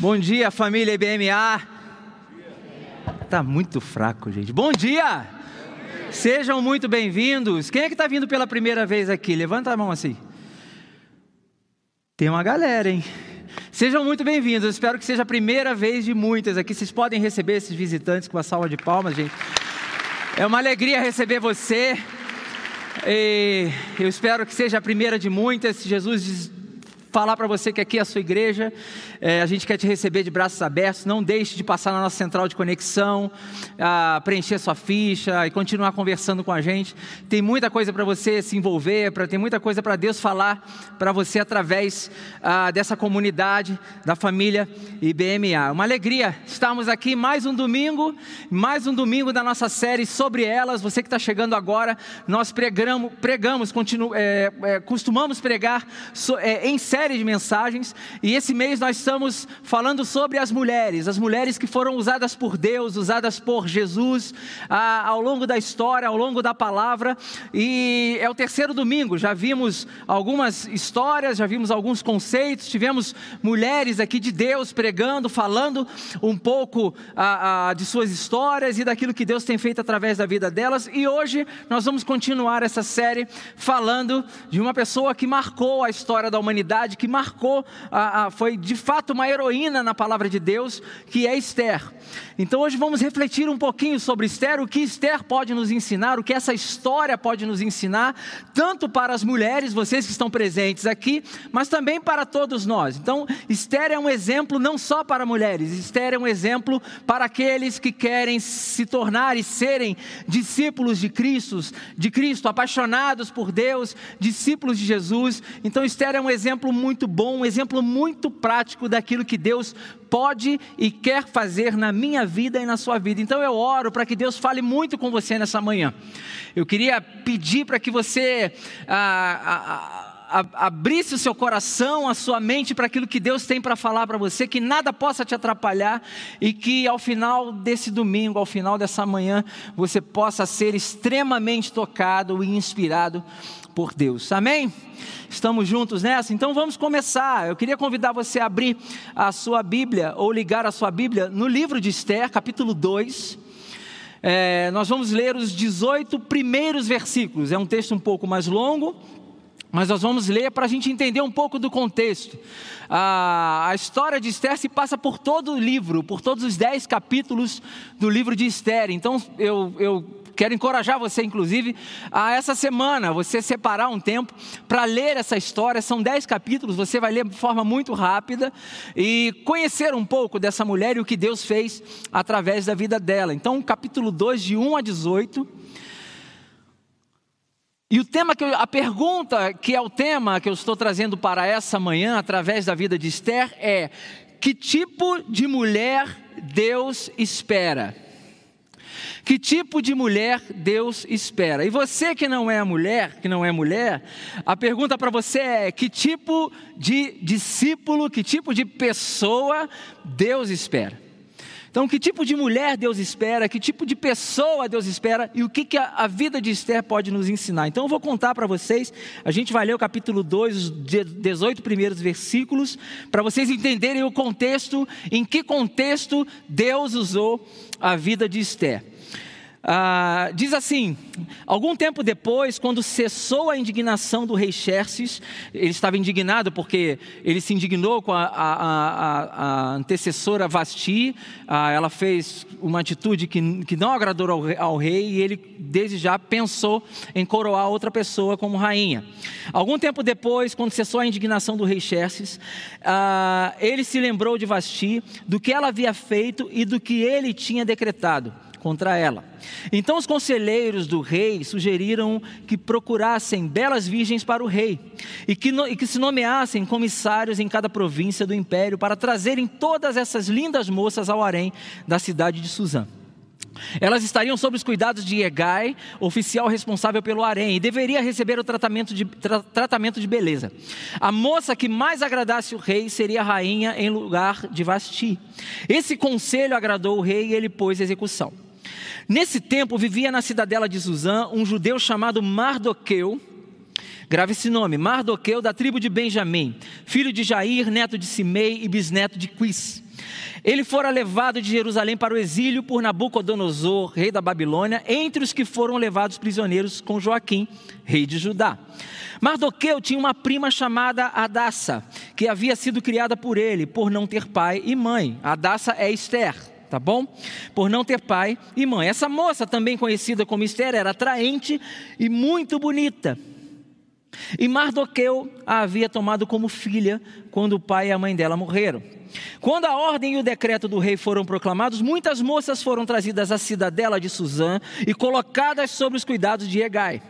Bom dia, família IBMA. Tá muito fraco, gente. Bom dia. Sejam muito bem-vindos. Quem é que está vindo pela primeira vez aqui? Levanta a mão assim. Tem uma galera, hein? Sejam muito bem-vindos. Espero que seja a primeira vez de muitas aqui. Vocês podem receber esses visitantes com uma salva de palmas, gente. É uma alegria receber você. E eu espero que seja a primeira de muitas. Jesus falar para você que aqui é a sua igreja, é, a gente quer te receber de braços abertos. Não deixe de passar na nossa central de conexão, a preencher sua ficha e continuar conversando com a gente. Tem muita coisa para você se envolver, para tem muita coisa para Deus falar para você através dessa comunidade da família IBMA. Uma alegria estarmos aqui mais um domingo, mais um domingo da nossa série sobre elas. Você que está chegando agora, nós pregamos, pregamos, continu, é, é, costumamos pregar so, é, em série série de mensagens e esse mês nós estamos falando sobre as mulheres, as mulheres que foram usadas por Deus, usadas por Jesus ah, ao longo da história, ao longo da palavra. E é o terceiro domingo, já vimos algumas histórias, já vimos alguns conceitos, tivemos mulheres aqui de Deus pregando, falando um pouco ah, ah, de suas histórias e daquilo que Deus tem feito através da vida delas. E hoje nós vamos continuar essa série falando de uma pessoa que marcou a história da humanidade que marcou, a, a, foi de fato uma heroína na palavra de Deus, que é Esther. Então hoje vamos refletir um pouquinho sobre Esther, o que Esther pode nos ensinar, o que essa história pode nos ensinar, tanto para as mulheres, vocês que estão presentes aqui, mas também para todos nós. Então, Esther é um exemplo não só para mulheres, Esther é um exemplo para aqueles que querem se tornar e serem discípulos de Cristo, de Cristo, apaixonados por Deus, discípulos de Jesus. Então, Esther é um exemplo muito bom, um exemplo muito prático daquilo que Deus pode e quer fazer na minha vida e na sua vida. Então eu oro para que Deus fale muito com você nessa manhã. Eu queria pedir para que você. Ah, ah, abrisse o seu coração, a sua mente para aquilo que Deus tem para falar para você, que nada possa te atrapalhar e que ao final desse domingo, ao final dessa manhã, você possa ser extremamente tocado e inspirado por Deus. Amém? Estamos juntos nessa? Então vamos começar. Eu queria convidar você a abrir a sua Bíblia ou ligar a sua Bíblia no livro de Esther, capítulo 2. É, nós vamos ler os 18 primeiros versículos. É um texto um pouco mais longo, mas nós vamos ler para a gente entender um pouco do contexto. A, a, história de Esther se passa por todo o livro, por todos os dez capítulos do livro de Esther. Então eu, eu Quero encorajar você, inclusive, a essa semana, você separar um tempo para ler essa história. São dez capítulos, você vai ler de forma muito rápida e conhecer um pouco dessa mulher e o que Deus fez através da vida dela. Então, capítulo 2, de 1 a 18. E o tema que eu, a pergunta que é o tema que eu estou trazendo para essa manhã através da vida de Esther é: que tipo de mulher Deus espera? Que tipo de mulher Deus espera? E você que não é mulher, que não é mulher, a pergunta para você é: que tipo de discípulo, que tipo de pessoa Deus espera? Então, que tipo de mulher Deus espera, que tipo de pessoa Deus espera e o que, que a, a vida de Esther pode nos ensinar. Então, eu vou contar para vocês, a gente vai ler o capítulo 2, os 18 primeiros versículos, para vocês entenderem o contexto, em que contexto Deus usou a vida de Esther. Ah, diz assim: algum tempo depois, quando cessou a indignação do rei Xerxes, ele estava indignado porque ele se indignou com a, a, a, a antecessora Vasti, ah, ela fez uma atitude que, que não agradou ao, ao, rei e ele, desde já, pensou em coroar outra pessoa como rainha. Algum tempo depois, quando cessou a indignação do rei Xerxes, ah, ele se lembrou de Vasti, do que ela havia feito e do que ele tinha decretado contra ela. Então os conselheiros do rei sugeriram que procurassem belas virgens para o rei e que, no, e que se nomeassem comissários em cada província do império para trazerem todas essas lindas moças ao harém da cidade de Suzã. Elas estariam sob os cuidados de Egai, oficial responsável pelo harém, e deveria receber o tratamento de, tra, tratamento de beleza. A moça que mais agradasse o rei seria rainha em lugar de Vasti. Esse conselho agradou o rei e ele pôs execução. Nesse tempo vivia na cidadela de Suzã um judeu chamado Mardoqueu, Grave esse nome: Mardoqueu, da tribo de Benjamim, filho de Jair, neto de Simei e bisneto de Quis. Ele fora levado de Jerusalém para o exílio por Nabucodonosor, rei da Babilônia, entre os que foram levados prisioneiros com Joaquim, rei de Judá. Mardoqueu tinha uma prima chamada Adassa, que havia sido criada por ele, por não ter pai e mãe. Adassa é Esther tá bom? Por não ter pai e mãe. Essa moça, também conhecida como Esther, era atraente e muito bonita. E Mardoqueu a havia tomado como filha quando o pai e a mãe dela morreram. Quando a ordem e o decreto do rei foram proclamados, muitas moças foram trazidas à cidadela de Suzã e colocadas sob os cuidados de Egai.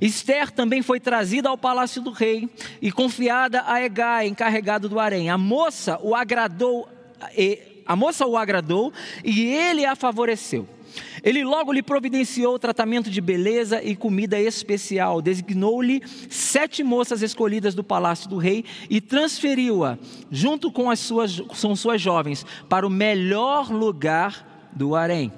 Esther também foi trazida ao palácio do rei e confiada a Egai, encarregado do harém. A moça o agradou, a moça o agradou e ele a favoreceu. Ele logo lhe providenciou tratamento de beleza e comida especial, designou-lhe sete moças escolhidas do palácio do rei e transferiu-a, junto com as suas, com suas jovens, para o melhor lugar do harém.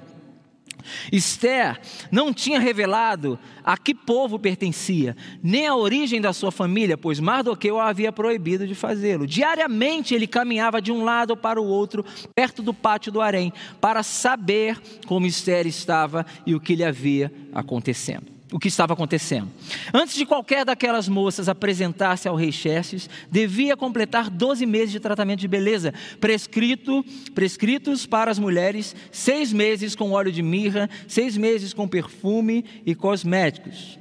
Esther não tinha revelado a que povo pertencia, nem a origem da sua família, pois Mardoqueu a havia proibido de fazê-lo. Diariamente ele caminhava de um lado para o outro, perto do pátio do harém, para saber como Esther estava e o que lhe havia acontecendo o que estava acontecendo. Antes de qualquer daquelas moças apresentar-se ao rei Xerxes, devia completar 12 meses de tratamento de beleza, prescrito, prescritos para as mulheres, seis meses com óleo de mirra, seis meses com perfume e cosméticos.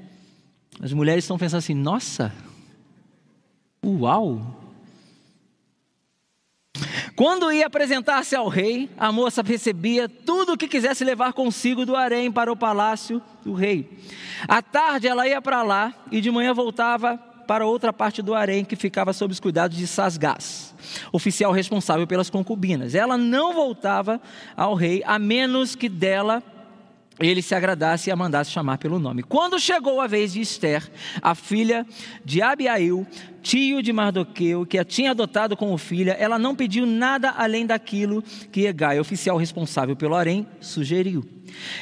As mulheres estão pensando assim: nossa, uau, quando ia apresentar-se ao rei, a moça recebia tudo o que quisesse levar consigo do harém para o palácio do rei. À tarde ela ia para lá e de manhã voltava para outra parte do harém que ficava sob os cuidados de Sasgás, oficial responsável pelas concubinas. Ela não voltava ao rei a menos que dela ele se agradasse e a mandasse chamar pelo nome. Quando chegou a vez de Esther, a filha de Abiail, tio de Mardoqueu, que a tinha adotado como filha, ela não pediu nada além daquilo que Egai, oficial responsável pelo harém, sugeriu.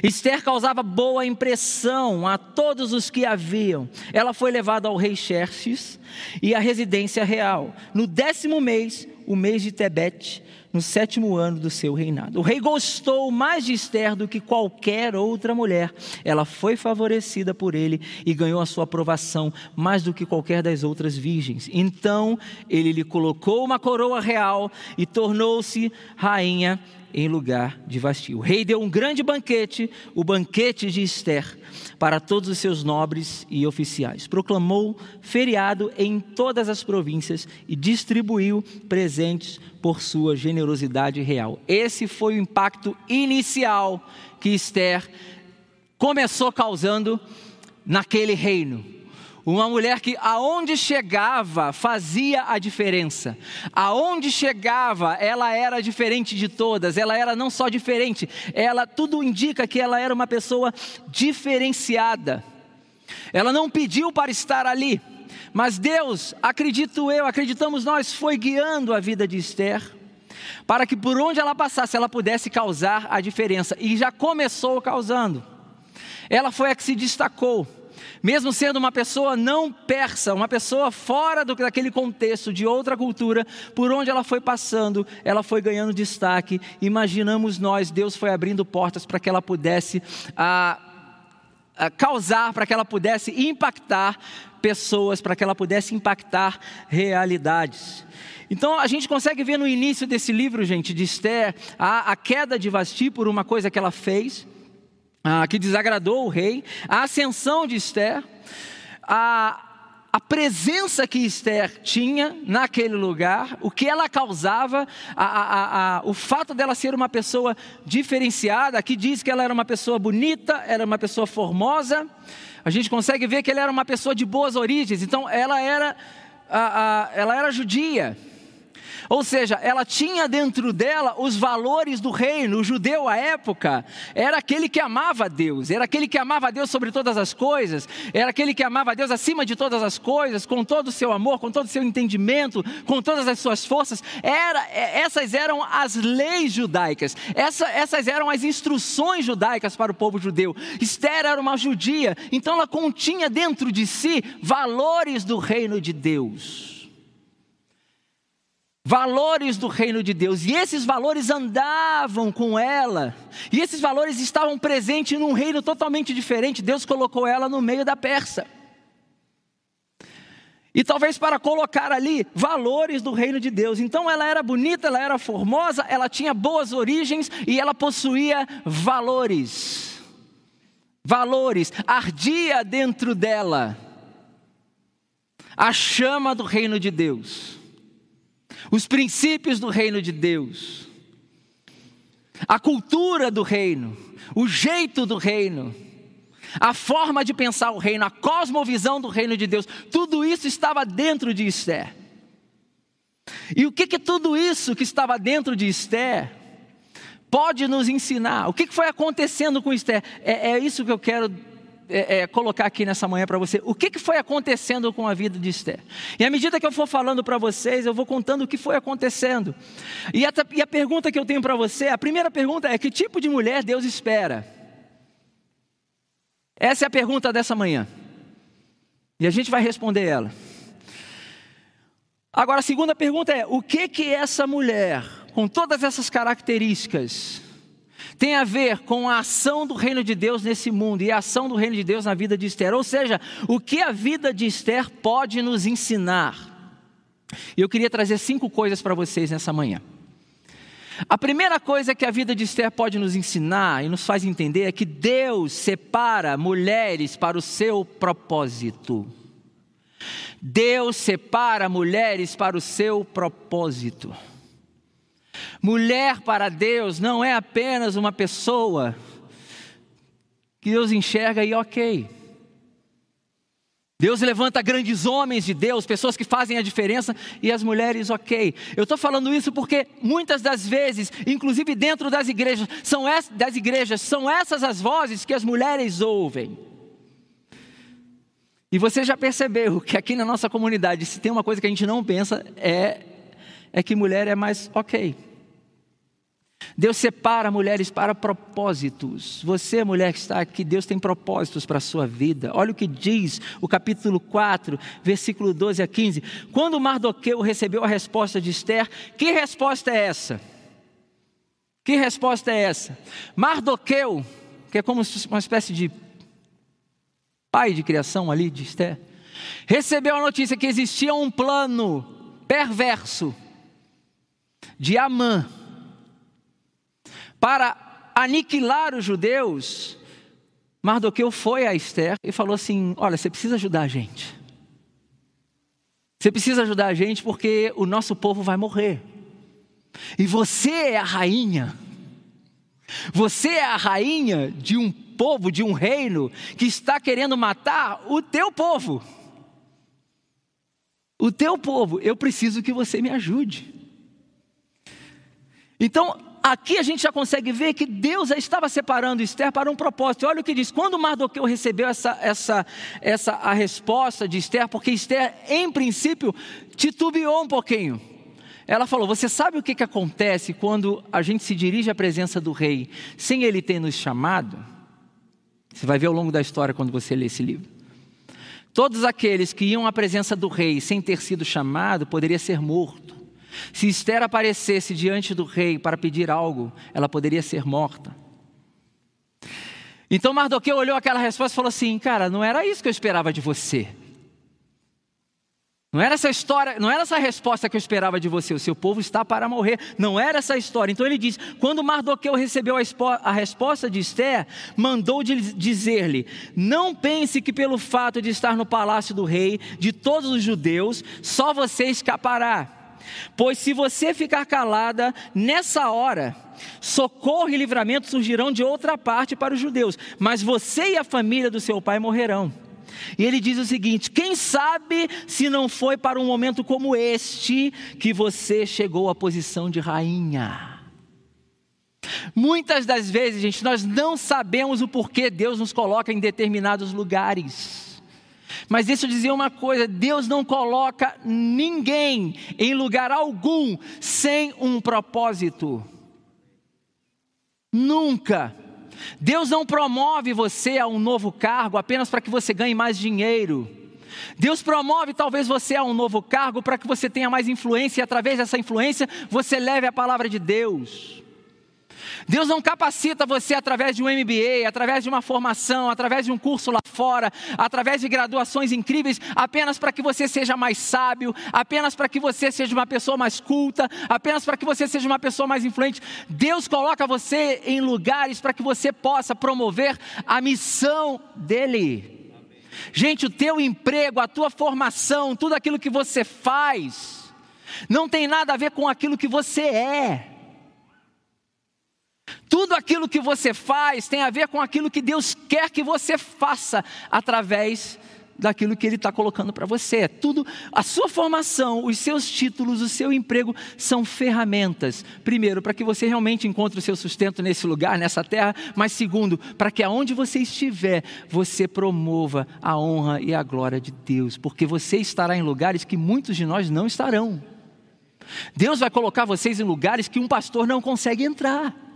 Esther causava boa impressão a todos os que a viam. Ela foi levada ao rei Xerxes e à residência real. No décimo mês, o mês de Tebete, no sétimo ano do seu reinado. O rei gostou mais de Esther do que qualquer outra mulher. Ela foi favorecida por ele e ganhou a sua aprovação mais do que qualquer das outras virgens. Então ele lhe colocou uma coroa real e tornou-se rainha em lugar de Vasti. O rei deu um grande banquete, o banquete de Esther, para todos os seus nobres e oficiais. Proclamou feriado em todas as províncias e distribuiu presentes por sua generosidade real. Esse foi o impacto inicial que Esther começou causando naquele reino uma mulher que aonde chegava fazia a diferença. Aonde chegava, ela era diferente de todas. Ela era não só diferente, ela tudo indica que ela era uma pessoa diferenciada. Ela não pediu para estar ali, mas Deus, acredito eu, acreditamos nós, foi guiando a vida de Esther para que por onde ela passasse ela pudesse causar a diferença e já começou causando. Ela foi a que se destacou mesmo sendo uma pessoa não persa, uma pessoa fora do, daquele contexto, de outra cultura, por onde ela foi passando, ela foi ganhando destaque. Imaginamos nós, Deus foi abrindo portas para que ela pudesse causar, para que ela pudesse impactar pessoas, para que ela pudesse impactar realidades. Então a gente consegue ver no início desse livro, gente, de Esther, a, a queda de Vasti por uma coisa que ela fez ah, que desagradou o rei, a ascensão de Esther, a, a presença que Esther tinha naquele lugar, o que ela causava, a, a, o fato dela ser uma pessoa diferenciada, aqui diz que ela era uma pessoa bonita, era uma pessoa formosa, a gente consegue ver que ela era uma pessoa de boas origens, então ela era, ela era judia. Ou seja, ela tinha dentro dela os valores do reino. O judeu à época era aquele que amava Deus, era aquele que amava Deus sobre todas as coisas, era aquele que amava Deus acima de todas as coisas, com todo o seu amor, com todo o seu entendimento, com todas as suas forças. Era, é, essas eram as leis judaicas, essa, essas eram as instruções judaicas para o povo judeu. Esther era uma judia, então ela continha dentro de si valores do reino de Deus valores do reino de Deus, e esses valores andavam com ela, e esses valores estavam presentes num reino totalmente diferente. Deus colocou ela no meio da Pérsia. E talvez para colocar ali valores do reino de Deus. Então ela era bonita, ela era formosa, ela tinha boas origens e ela possuía valores. Valores, ardia dentro dela a chama do reino de Deus os princípios do reino de Deus, a cultura do reino, o jeito do reino, a forma de pensar o reino, a cosmovisão do reino de Deus, tudo isso estava dentro de Esther. E o que que tudo isso que estava dentro de Esther pode nos ensinar? O que, que foi acontecendo com Esther? É, é isso que eu quero é, é, colocar aqui nessa manhã para você o que, que foi acontecendo com a vida de Esther. E à medida que eu for falando para vocês, eu vou contando o que foi acontecendo. E a, e a pergunta que eu tenho para você, a primeira pergunta é: que tipo de mulher Deus espera? Essa é a pergunta dessa manhã. E a gente vai responder ela. Agora, a segunda pergunta é: o que que essa mulher, com todas essas características, tem a ver com a ação do reino de Deus nesse mundo e a ação do reino de Deus na vida de Esther. Ou seja, o que a vida de Esther pode nos ensinar. Eu queria trazer cinco coisas para vocês nessa manhã. A primeira coisa que a vida de Esther pode nos ensinar e nos faz entender é que Deus separa mulheres para o seu propósito. Deus separa mulheres para o seu propósito. Mulher para Deus não é apenas uma pessoa que Deus enxerga e ok. Deus levanta grandes homens de Deus, pessoas que fazem a diferença, e as mulheres, ok. Eu estou falando isso porque muitas das vezes, inclusive dentro das igrejas, são essas, das igrejas, são essas as vozes que as mulheres ouvem. E você já percebeu que aqui na nossa comunidade, se tem uma coisa que a gente não pensa, é, é que mulher é mais ok. Deus separa mulheres para propósitos. Você, mulher que está aqui, Deus tem propósitos para a sua vida. Olha o que diz o capítulo 4, versículo 12 a 15. Quando Mardoqueu recebeu a resposta de Esther, que resposta é essa? Que resposta é essa? Mardoqueu, que é como uma espécie de pai de criação ali de Esther, recebeu a notícia que existia um plano perverso de Amã para aniquilar os judeus, Mardoqueu foi a Esther e falou assim: Olha, você precisa ajudar a gente. Você precisa ajudar a gente porque o nosso povo vai morrer. E você é a rainha. Você é a rainha de um povo, de um reino que está querendo matar o teu povo. O teu povo, eu preciso que você me ajude. Então, aqui a gente já consegue ver que Deus já estava separando Esther para um propósito. Olha o que diz: quando Mardoqueu recebeu essa, essa, essa a resposta de Esther, porque Esther, em princípio, titubeou um pouquinho. Ela falou: Você sabe o que, que acontece quando a gente se dirige à presença do rei sem ele ter nos chamado? Você vai ver ao longo da história quando você lê esse livro. Todos aqueles que iam à presença do rei sem ter sido chamado poderia ser morto. Se Esther aparecesse diante do rei para pedir algo, ela poderia ser morta. Então Mardoqueu olhou aquela resposta e falou assim: Cara, não era isso que eu esperava de você. Não era essa história, não era essa resposta que eu esperava de você. O seu povo está para morrer. Não era essa história. Então ele diz: quando Mardoqueu recebeu a, a resposta de Esther, mandou dizer-lhe: Não pense que pelo fato de estar no palácio do rei, de todos os judeus, só você escapará. Pois se você ficar calada nessa hora, socorro e livramento surgirão de outra parte para os judeus, mas você e a família do seu pai morrerão. E ele diz o seguinte: quem sabe se não foi para um momento como este que você chegou à posição de rainha? Muitas das vezes, gente, nós não sabemos o porquê Deus nos coloca em determinados lugares. Mas deixa eu dizer uma coisa: Deus não coloca ninguém em lugar algum sem um propósito. Nunca. Deus não promove você a um novo cargo apenas para que você ganhe mais dinheiro. Deus promove talvez você a um novo cargo para que você tenha mais influência e através dessa influência você leve a palavra de Deus. Deus não capacita você através de um MBA, através de uma formação, através de um curso lá fora, através de graduações incríveis, apenas para que você seja mais sábio, apenas para que você seja uma pessoa mais culta, apenas para que você seja uma pessoa mais influente. Deus coloca você em lugares para que você possa promover a missão dEle. Gente, o teu emprego, a tua formação, tudo aquilo que você faz, não tem nada a ver com aquilo que você é. Tudo aquilo que você faz tem a ver com aquilo que Deus quer que você faça através daquilo que Ele está colocando para você. É tudo, a sua formação, os seus títulos, o seu emprego são ferramentas. Primeiro, para que você realmente encontre o seu sustento nesse lugar, nessa terra. Mas segundo, para que aonde você estiver, você promova a honra e a glória de Deus, porque você estará em lugares que muitos de nós não estarão. Deus vai colocar vocês em lugares que um pastor não consegue entrar.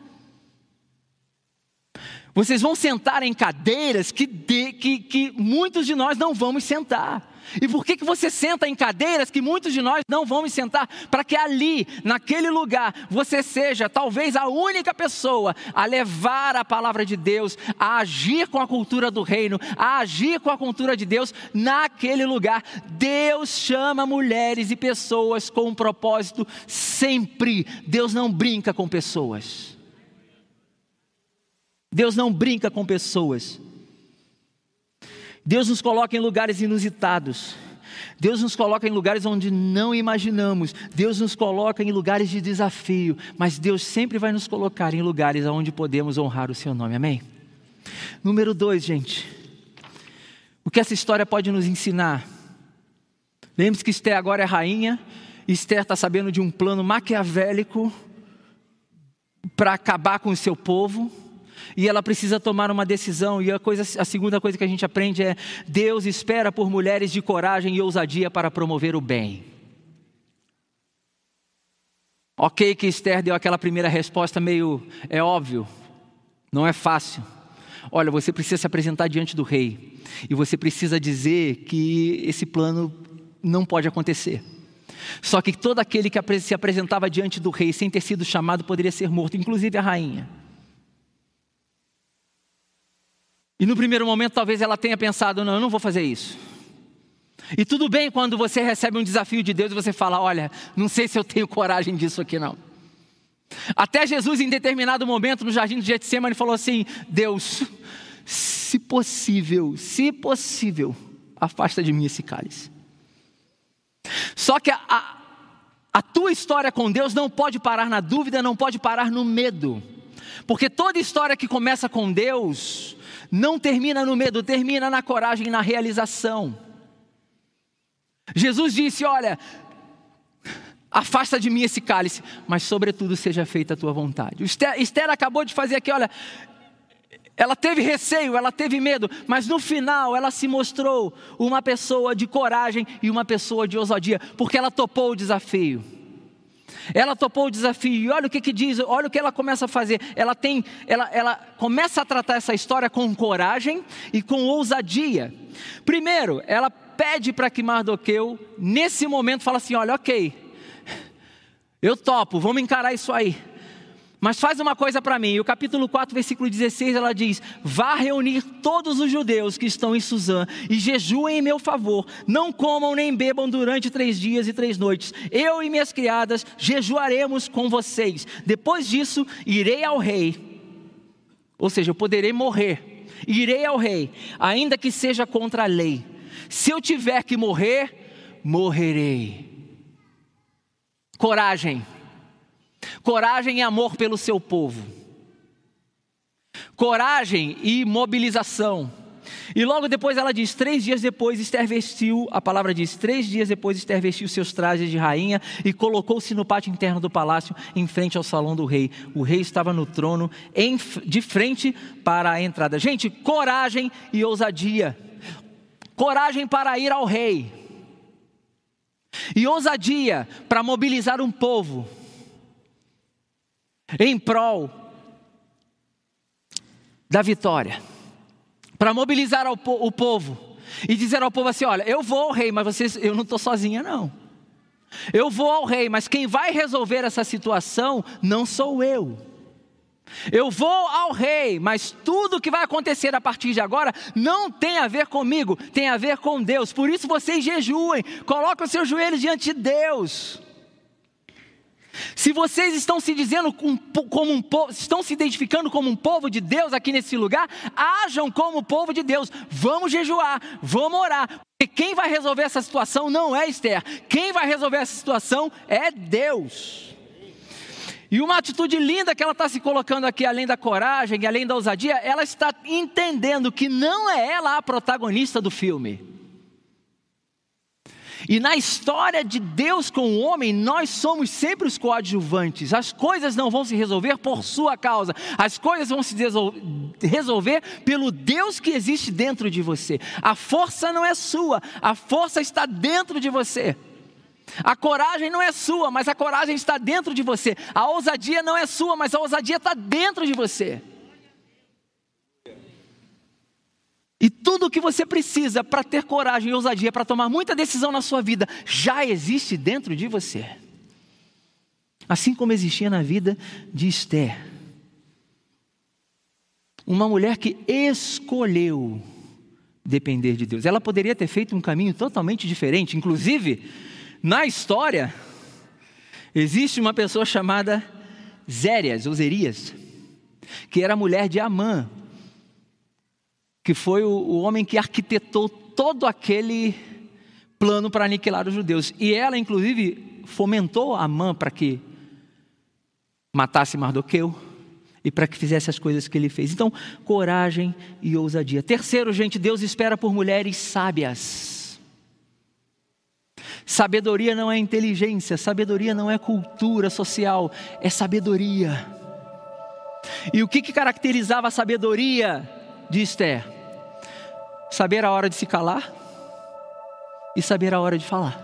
Vocês vão sentar em cadeiras que, de, que, que muitos de nós não vamos sentar. E por que, que você senta em cadeiras que muitos de nós não vamos sentar? Para que ali, naquele lugar, você seja talvez a única pessoa a levar a palavra de Deus, a agir com a cultura do reino, a agir com a cultura de Deus naquele lugar. Deus chama mulheres e pessoas com um propósito sempre. Deus não brinca com pessoas. Deus não brinca com pessoas. Deus nos coloca em lugares inusitados. Deus nos coloca em lugares onde não imaginamos. Deus nos coloca em lugares de desafio. Mas Deus sempre vai nos colocar em lugares onde podemos honrar o Seu nome. Amém? Número dois, gente. O que essa história pode nos ensinar? Lembre-se que Esther agora é rainha. Esther está sabendo de um plano maquiavélico para acabar com o seu povo e ela precisa tomar uma decisão. E a, coisa, a segunda coisa que a gente aprende é: Deus espera por mulheres de coragem e ousadia para promover o bem. Ok, que Esther deu aquela primeira resposta meio é óbvio, não é fácil. Olha, você precisa se apresentar diante do rei e você precisa dizer que esse plano não pode acontecer. Só que todo aquele que se apresentava diante do rei sem ter sido chamado poderia ser morto, inclusive a rainha. E no primeiro momento, talvez ela tenha pensado: não, eu não vou fazer isso. E tudo bem quando você recebe um desafio de Deus e você fala: olha, não sei se eu tenho coragem disso aqui não. Até Jesus, em determinado momento, no jardim de Getsemane, falou assim: Deus, se possível, se possível, afasta de mim esse cálice. Só que a, a, a tua história com Deus não pode parar na dúvida, não pode parar no medo. Porque toda história que começa com Deus, não termina no medo, termina na coragem na realização. Jesus disse: Olha, afasta de mim esse cálice, mas sobretudo seja feita a tua vontade. Esther, Esther acabou de fazer aqui, olha, ela teve receio, ela teve medo, mas no final ela se mostrou uma pessoa de coragem e uma pessoa de ousadia, porque ela topou o desafio. Ela topou o desafio e olha o que, que diz, olha o que ela começa a fazer. Ela tem, ela, ela começa a tratar essa história com coragem e com ousadia. Primeiro, ela pede para que Mardoqueu, nesse momento, fala assim: olha, ok, eu topo, vamos encarar isso aí. Mas faz uma coisa para mim. O capítulo 4, versículo 16, ela diz: Vá reunir todos os judeus que estão em Suzã e jejuem em meu favor. Não comam nem bebam durante três dias e três noites. Eu e minhas criadas jejuaremos com vocês. Depois disso, irei ao rei. Ou seja, eu poderei morrer. Irei ao rei, ainda que seja contra a lei. Se eu tiver que morrer, morrerei. Coragem coragem e amor pelo seu povo, coragem e mobilização. E logo depois ela diz: três dias depois Esther vestiu, a palavra diz: três dias depois Esther vestiu seus trajes de rainha e colocou-se no pátio interno do palácio, em frente ao salão do rei. O rei estava no trono, em, de frente para a entrada. Gente, coragem e ousadia. Coragem para ir ao rei. E ousadia para mobilizar um povo em prol da vitória para mobilizar o, povo e dizer ao povo assim: olha, eu vou ao rei, mas vocês, eu não estou sozinha, não. Eu vou ao rei, mas quem vai resolver essa situação não sou eu. Eu vou ao rei, mas tudo que vai acontecer a partir de agora não tem a ver comigo, tem a ver com Deus. Por isso vocês jejuem, coloquem os seus joelhos diante de Deus. Se vocês estão se dizendo como um povo, estão se identificando como um povo de Deus aqui nesse lugar, ajam como povo de Deus. Vamos jejuar, vamos orar. Porque quem vai resolver essa situação não é Esther. Quem vai resolver essa situação é Deus. E uma atitude linda que ela está se colocando aqui, além da coragem e além da ousadia, ela está entendendo que não é ela a protagonista do filme. E na história de Deus com o homem, nós somos sempre os coadjuvantes. As coisas não vão se resolver por sua causa, as coisas vão se resolver pelo Deus que existe dentro de você. A força não é sua, a força está dentro de você. A coragem não é sua, mas a coragem está dentro de você. A ousadia não é sua, mas a ousadia está dentro de você. E tudo o que você precisa para ter coragem e ousadia para tomar muita decisão na sua vida já existe dentro de você. Assim como existia na vida de Esther. Uma mulher que escolheu depender de Deus. Ela poderia ter feito um caminho totalmente diferente. Inclusive, na história, existe uma pessoa chamada Zérias, ou Zerias, que era mulher de Amã, que foi o, o homem que arquitetou todo aquele plano para aniquilar os judeus. E ela, inclusive, fomentou Amã para que matasse Mardoqueu e para que fizesse as coisas que ele fez. Então, coragem e ousadia. Terceiro, gente, Deus espera por mulheres sábias. Sabedoria não é inteligência, sabedoria não é cultura social, é sabedoria. E o que, que caracterizava a sabedoria de Esther? Saber a hora de se calar e saber a hora de falar.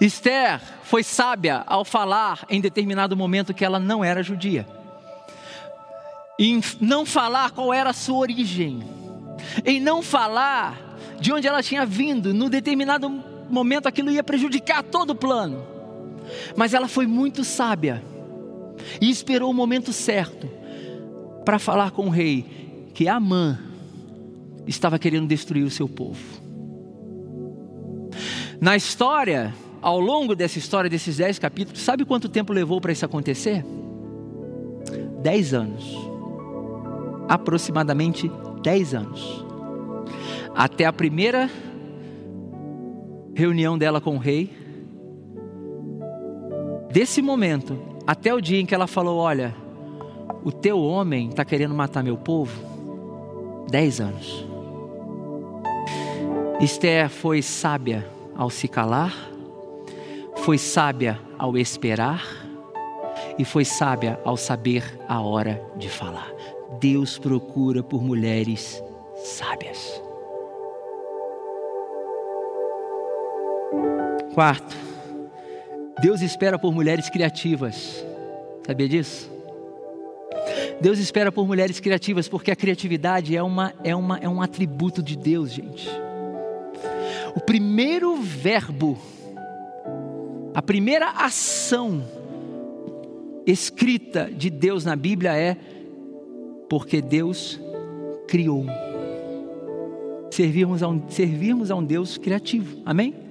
Esther foi sábia ao falar em determinado momento que ela não era judia. Em não falar qual era a sua origem. Em não falar de onde ela tinha vindo. No determinado momento aquilo ia prejudicar todo o plano. Mas ela foi muito sábia. E esperou o momento certo para falar com o rei que Amã estava querendo destruir o seu povo. Na história, ao longo dessa história, desses dez capítulos, sabe quanto tempo levou para isso acontecer? Dez anos. Aproximadamente dez anos. Até a primeira reunião dela com o rei. Desse momento até o dia em que ela falou: Olha, o teu homem está querendo matar meu povo Dez anos. Esther foi sábia ao se calar, foi sábia ao esperar e foi sábia ao saber a hora de falar. Deus procura por mulheres sábias. Quarto, Deus espera por mulheres criativas. Sabia disso? Deus espera por mulheres criativas, porque a criatividade é, uma, é, uma, é um atributo de Deus, gente. O primeiro verbo, a primeira ação escrita de Deus na Bíblia é porque Deus criou. Servirmos a um, servirmos a um Deus criativo, amém?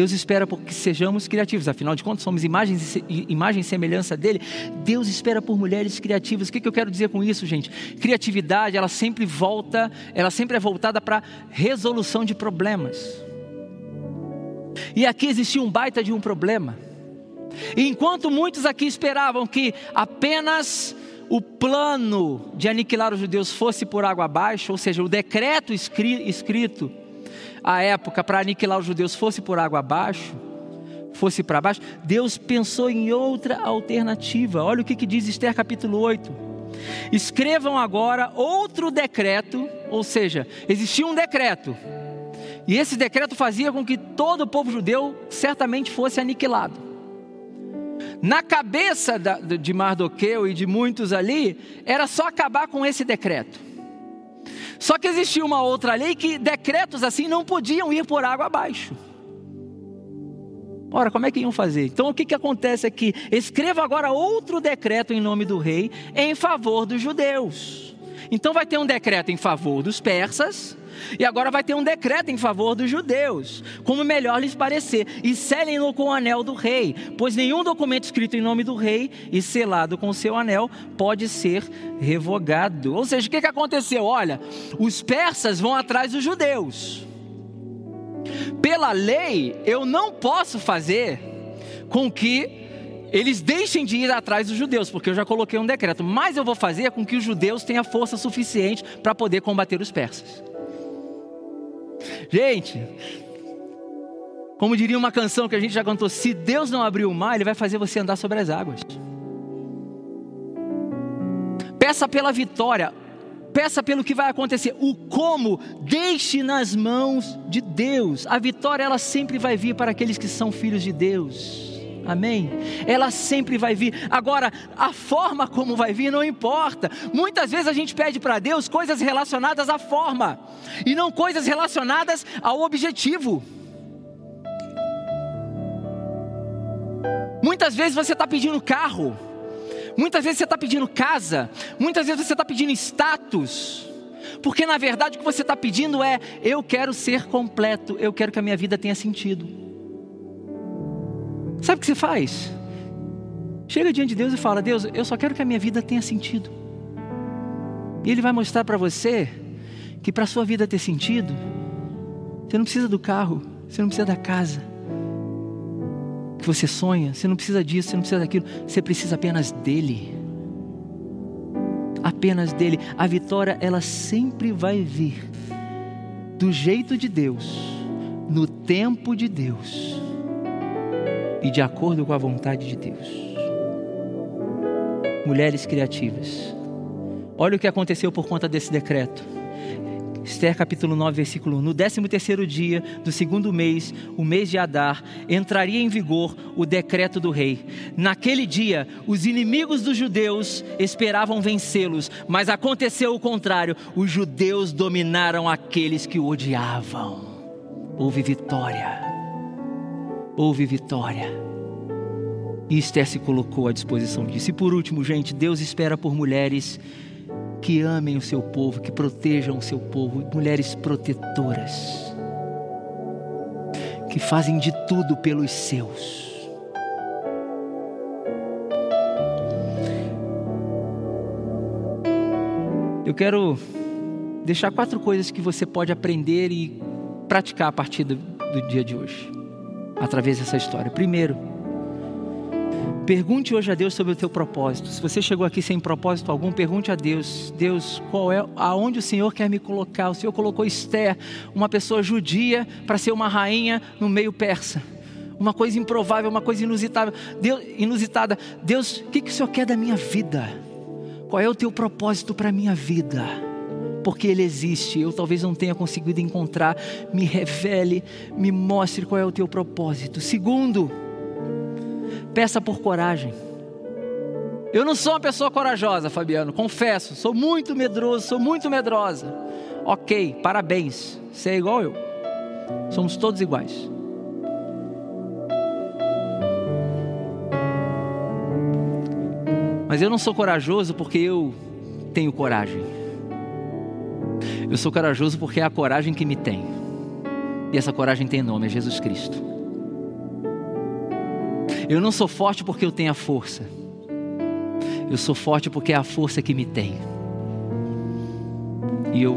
Deus espera que sejamos criativos, afinal de contas, somos imagens, imagem e semelhança dele. Deus espera por mulheres criativas. O que, que eu quero dizer com isso, gente? Criatividade, ela sempre volta, ela sempre é voltada para resolução de problemas. E aqui existia um baita de um problema. E enquanto muitos aqui esperavam que apenas o plano de aniquilar os judeus fosse por água abaixo, ou seja, o decreto escrito à época para aniquilar os judeus fosse por água abaixo, fosse para baixo, Deus pensou em outra alternativa. Olha o que, que diz Esther capítulo 8. Escrevam agora outro decreto, ou seja, existia um decreto, e esse decreto fazia com que todo o povo judeu certamente fosse aniquilado. Na cabeça de Mardoqueu e de muitos ali, era só acabar com esse decreto. Só que existia uma outra lei que decretos assim não podiam ir por água abaixo. Ora, como é que iam fazer? Então o que, que acontece aqui? Escreva agora outro decreto em nome do rei em favor dos judeus. Então vai ter um decreto em favor dos persas e agora vai ter um decreto em favor dos judeus, como melhor lhes parecer, e selem-no com o anel do rei, pois nenhum documento escrito em nome do rei e selado com o seu anel pode ser revogado. Ou seja, o que, que aconteceu? Olha, os persas vão atrás dos judeus. Pela lei, eu não posso fazer com que eles deixem de ir atrás dos judeus, porque eu já coloquei um decreto, mas eu vou fazer com que os judeus tenham força suficiente para poder combater os persas. Gente, como diria uma canção que a gente já cantou, se Deus não abrir o mar, Ele vai fazer você andar sobre as águas. Peça pela vitória, peça pelo que vai acontecer. O como, deixe nas mãos de Deus. A vitória, ela sempre vai vir para aqueles que são filhos de Deus. Amém? Ela sempre vai vir. Agora, a forma como vai vir não importa. Muitas vezes a gente pede para Deus coisas relacionadas à forma e não coisas relacionadas ao objetivo. Muitas vezes você está pedindo carro, muitas vezes você está pedindo casa, muitas vezes você está pedindo status. Porque na verdade o que você está pedindo é: eu quero ser completo, eu quero que a minha vida tenha sentido. Sabe o que você faz? Chega diante de Deus e fala: Deus, eu só quero que a minha vida tenha sentido. E Ele vai mostrar para você que para a sua vida ter sentido, você não precisa do carro, você não precisa da casa que você sonha, você não precisa disso, você não precisa daquilo, você precisa apenas dele. Apenas dele. A vitória, ela sempre vai vir do jeito de Deus, no tempo de Deus e de acordo com a vontade de Deus. Mulheres criativas. Olha o que aconteceu por conta desse decreto. Esther capítulo 9, versículo 1. No décimo terceiro dia do segundo mês, o mês de Adar, entraria em vigor o decreto do rei. Naquele dia, os inimigos dos judeus esperavam vencê-los, mas aconteceu o contrário. Os judeus dominaram aqueles que o odiavam. Houve vitória houve vitória. E Esther se colocou à disposição disso. E por último, gente, Deus espera por mulheres que amem o seu povo, que protejam o seu povo, mulheres protetoras, que fazem de tudo pelos seus. Eu quero deixar quatro coisas que você pode aprender e praticar a partir do, do dia de hoje através dessa história. Primeiro, pergunte hoje a Deus sobre o teu propósito. Se você chegou aqui sem propósito algum, pergunte a Deus: Deus, qual é aonde o Senhor quer me colocar? O Senhor colocou Esther, uma pessoa judia, para ser uma rainha no meio persa. Uma coisa improvável, uma coisa inusitada. Deus, inusitada. Deus, o que, que o Senhor quer da minha vida? Qual é o teu propósito para a minha vida? Porque Ele existe. Eu talvez não tenha conseguido encontrar. Me revele, me mostre qual é o teu propósito. Segundo, peça por coragem. Eu não sou uma pessoa corajosa, Fabiano, confesso. Sou muito medroso, sou muito medrosa. Ok, parabéns. Você é igual eu. Somos todos iguais. Mas eu não sou corajoso porque eu tenho coragem. Eu sou corajoso porque é a coragem que me tem. E essa coragem tem nome, é Jesus Cristo. Eu não sou forte porque eu tenho a força. Eu sou forte porque é a força que me tem. E eu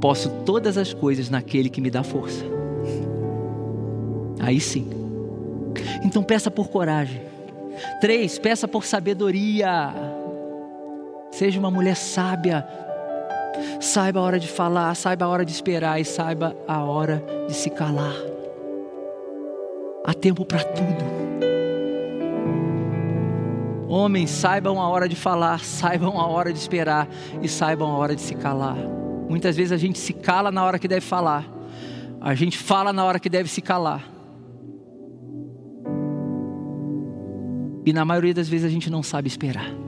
posso todas as coisas naquele que me dá força. Aí sim. Então peça por coragem. Três, peça por sabedoria. Seja uma mulher sábia. Saiba a hora de falar, saiba a hora de esperar e saiba a hora de se calar. Há tempo para tudo. Homens, saibam a hora de falar, saibam a hora de esperar e saibam a hora de se calar. Muitas vezes a gente se cala na hora que deve falar, a gente fala na hora que deve se calar. E na maioria das vezes a gente não sabe esperar.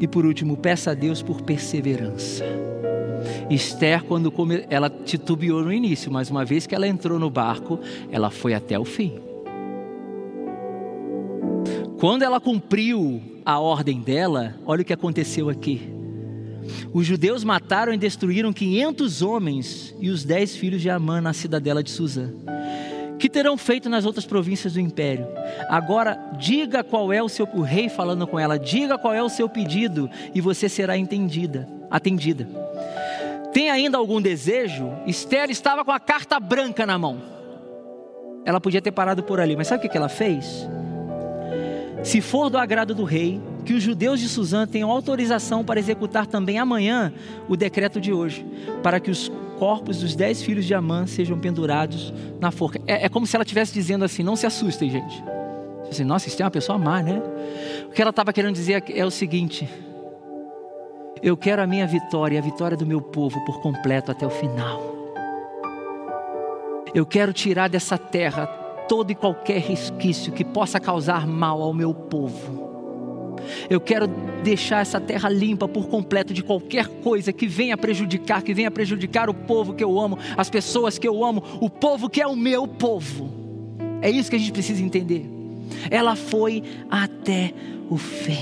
E por último, peça a Deus por perseverança. Esther, quando come... ela titubeou no início, mas uma vez que ela entrou no barco, ela foi até o fim. Quando ela cumpriu a ordem dela, olha o que aconteceu aqui. Os judeus mataram e destruíram 500 homens e os dez filhos de Amã na cidadela de Suzã que terão feito nas outras províncias do império. Agora, diga qual é o seu o rei falando com ela, diga qual é o seu pedido e você será entendida, atendida. Tem ainda algum desejo? Esther estava com a carta branca na mão. Ela podia ter parado por ali, mas sabe o que ela fez? Se for do agrado do rei, que os judeus de Suzã tenham autorização para executar também amanhã o decreto de hoje, para que os corpos dos dez filhos de Amã sejam pendurados na forca. É, é como se ela estivesse dizendo assim: não se assustem, gente. Assim, Nossa, isso é uma pessoa má, né? O que ela estava querendo dizer é o seguinte: eu quero a minha vitória, a vitória do meu povo por completo até o final. Eu quero tirar dessa terra todo e qualquer resquício que possa causar mal ao meu povo. Eu quero deixar essa terra limpa por completo de qualquer coisa que venha prejudicar, que venha prejudicar o povo que eu amo, as pessoas que eu amo, o povo que é o meu povo. É isso que a gente precisa entender. Ela foi até o fim.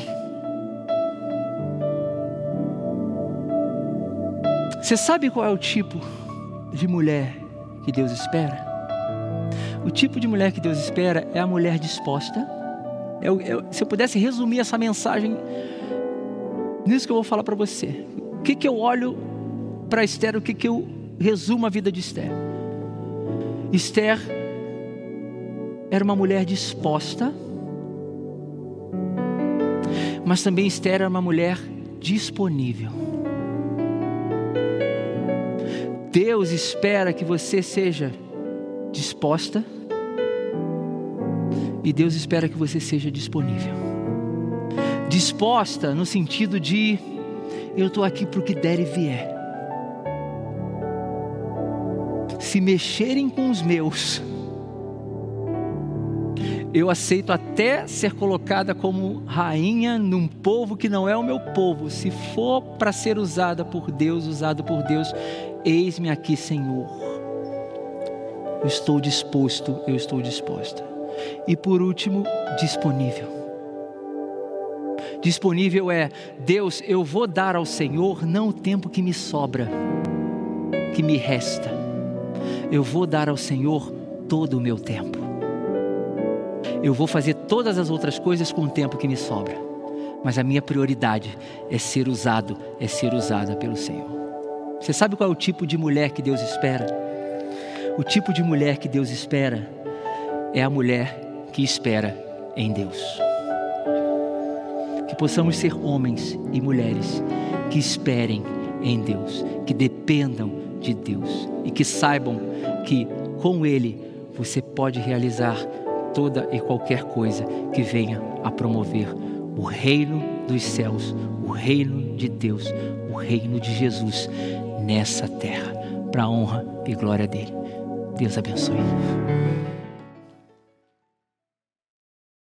Você sabe qual é o tipo de mulher que Deus espera? O tipo de mulher que Deus espera é a mulher disposta eu, eu, se eu pudesse resumir essa mensagem nisso que eu vou falar para você. O que, que eu olho para Esther, o que, que eu resumo a vida de Esther? Esther era uma mulher disposta, mas também Esther era uma mulher disponível. Deus espera que você seja disposta e Deus espera que você seja disponível. Disposta no sentido de eu estou aqui para o que der e vier. Se mexerem com os meus, eu aceito até ser colocada como rainha num povo que não é o meu povo. Se for para ser usada por Deus, usado por Deus, eis-me aqui, Senhor. Eu estou disposto, eu estou disposta. E por último, disponível. Disponível é, Deus, eu vou dar ao Senhor não o tempo que me sobra, que me resta. Eu vou dar ao Senhor todo o meu tempo. Eu vou fazer todas as outras coisas com o tempo que me sobra. Mas a minha prioridade é ser usado, é ser usada pelo Senhor. Você sabe qual é o tipo de mulher que Deus espera? O tipo de mulher que Deus espera é a mulher que espera em Deus. Que possamos ser homens e mulheres que esperem em Deus, que dependam de Deus e que saibam que com Ele você pode realizar toda e qualquer coisa que venha a promover o reino dos céus, o reino de Deus, o reino de Jesus nessa terra, para a honra e glória dele. Deus abençoe.